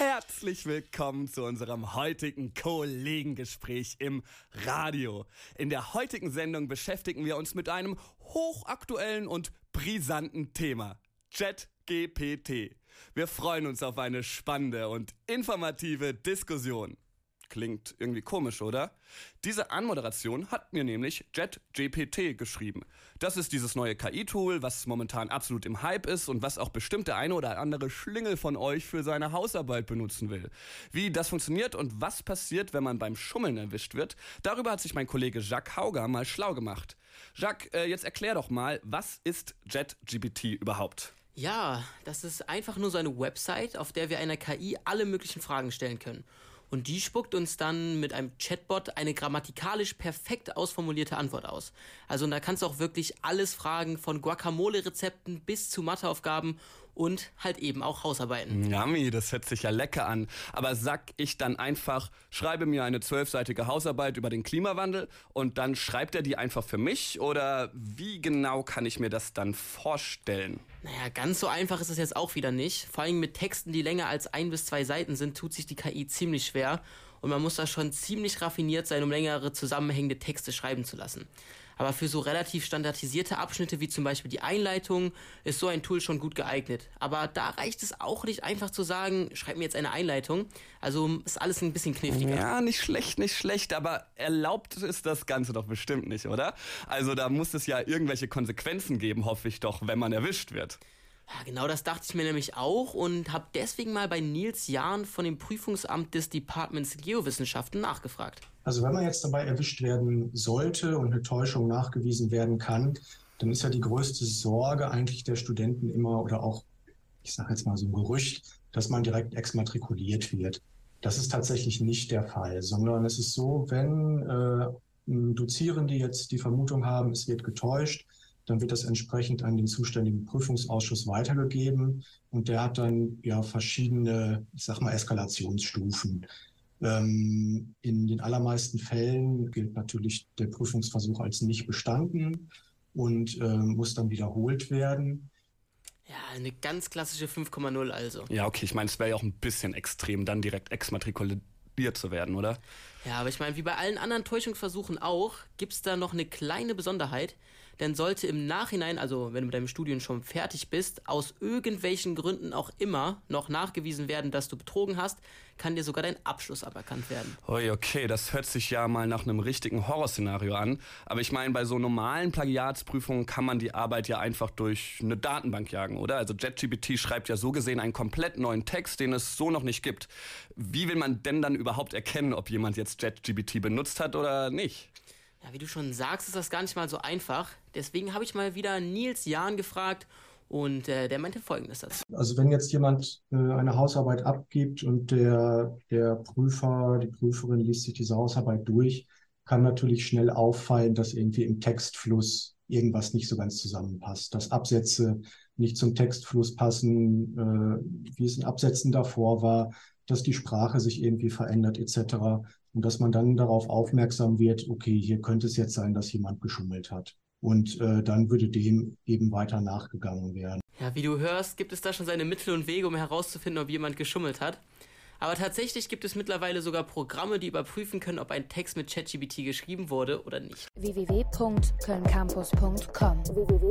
Herzlich willkommen zu unserem heutigen Kollegengespräch im Radio. In der heutigen Sendung beschäftigen wir uns mit einem hochaktuellen und brisanten Thema. ChatGPT. Wir freuen uns auf eine spannende und informative Diskussion. Klingt irgendwie komisch, oder? Diese Anmoderation hat mir nämlich JetGPT geschrieben. Das ist dieses neue KI-Tool, was momentan absolut im Hype ist und was auch bestimmt der eine oder andere Schlingel von euch für seine Hausarbeit benutzen will. Wie das funktioniert und was passiert, wenn man beim Schummeln erwischt wird, darüber hat sich mein Kollege Jacques Hauger mal schlau gemacht. Jacques, äh, jetzt erklär doch mal, was ist JetGPT überhaupt? Ja, das ist einfach nur so eine Website, auf der wir einer KI alle möglichen Fragen stellen können. Und die spuckt uns dann mit einem Chatbot eine grammatikalisch perfekt ausformulierte Antwort aus. Also da kannst du auch wirklich alles fragen, von Guacamole-Rezepten bis zu Matheaufgaben und halt eben auch Hausarbeiten. Yummy, das hört sich ja lecker an. Aber sag ich dann einfach, schreibe mir eine zwölfseitige Hausarbeit über den Klimawandel und dann schreibt er die einfach für mich? Oder wie genau kann ich mir das dann vorstellen? Naja, ganz so einfach ist es jetzt auch wieder nicht. Vor allem mit Texten, die länger als ein bis zwei Seiten sind, tut sich die KI ziemlich schwer und man muss da schon ziemlich raffiniert sein, um längere zusammenhängende Texte schreiben zu lassen. Aber für so relativ standardisierte Abschnitte wie zum Beispiel die Einleitung ist so ein Tool schon gut geeignet. Aber da reicht es auch nicht einfach zu sagen, schreib mir jetzt eine Einleitung. Also ist alles ein bisschen kniffliger. Ja, nicht schlecht, nicht schlecht, aber erlaubt ist das Ganze doch bestimmt nicht, oder? Also da muss es ja irgendwelche Konsequenzen geben, hoffe ich doch, wenn man erwischt wird. Ja, genau das dachte ich mir nämlich auch und habe deswegen mal bei Nils Jahn von dem Prüfungsamt des Departments Geowissenschaften nachgefragt. Also wenn man jetzt dabei erwischt werden sollte und eine Täuschung nachgewiesen werden kann, dann ist ja die größte Sorge eigentlich der Studenten immer oder auch, ich sage jetzt mal so ein Gerücht, dass man direkt exmatrikuliert wird. Das ist tatsächlich nicht der Fall, sondern es ist so, wenn äh, Dozierende jetzt die Vermutung haben, es wird getäuscht, dann wird das entsprechend an den zuständigen Prüfungsausschuss weitergegeben und der hat dann ja verschiedene, ich sag mal, Eskalationsstufen. Ähm, in den allermeisten Fällen gilt natürlich der Prüfungsversuch als nicht bestanden und äh, muss dann wiederholt werden. Ja, eine ganz klassische 5,0 also. Ja, okay, ich meine, es wäre ja auch ein bisschen extrem, dann direkt exmatrikuliert zu werden, oder? Ja, aber ich meine, wie bei allen anderen Täuschungsversuchen auch, gibt es da noch eine kleine Besonderheit. Denn sollte im Nachhinein, also wenn du mit deinem Studium schon fertig bist, aus irgendwelchen Gründen auch immer noch nachgewiesen werden, dass du betrogen hast, kann dir sogar dein Abschluss aberkannt werden. Ui, okay, das hört sich ja mal nach einem richtigen Horrorszenario an. Aber ich meine, bei so normalen Plagiatsprüfungen kann man die Arbeit ja einfach durch eine Datenbank jagen, oder? Also JetGPT schreibt ja so gesehen einen komplett neuen Text, den es so noch nicht gibt. Wie will man denn dann überhaupt erkennen, ob jemand jetzt JetGBT benutzt hat oder nicht. Ja, wie du schon sagst, ist das gar nicht mal so einfach. Deswegen habe ich mal wieder Nils Jahn gefragt und äh, der meinte Folgendes dazu. Also wenn jetzt jemand äh, eine Hausarbeit abgibt und der, der Prüfer, die Prüferin liest sich diese Hausarbeit durch, kann natürlich schnell auffallen, dass irgendwie im Textfluss irgendwas nicht so ganz zusammenpasst, dass Absätze nicht zum Textfluss passen, äh, wie es in Absätzen davor war, dass die Sprache sich irgendwie verändert etc. Und dass man dann darauf aufmerksam wird, okay, hier könnte es jetzt sein, dass jemand geschummelt hat. Und äh, dann würde dem eben weiter nachgegangen werden. Ja, wie du hörst, gibt es da schon seine Mittel und Wege, um herauszufinden, ob jemand geschummelt hat. Aber tatsächlich gibt es mittlerweile sogar Programme, die überprüfen können, ob ein Text mit ChatGPT geschrieben wurde oder nicht. www.kölncampus.com www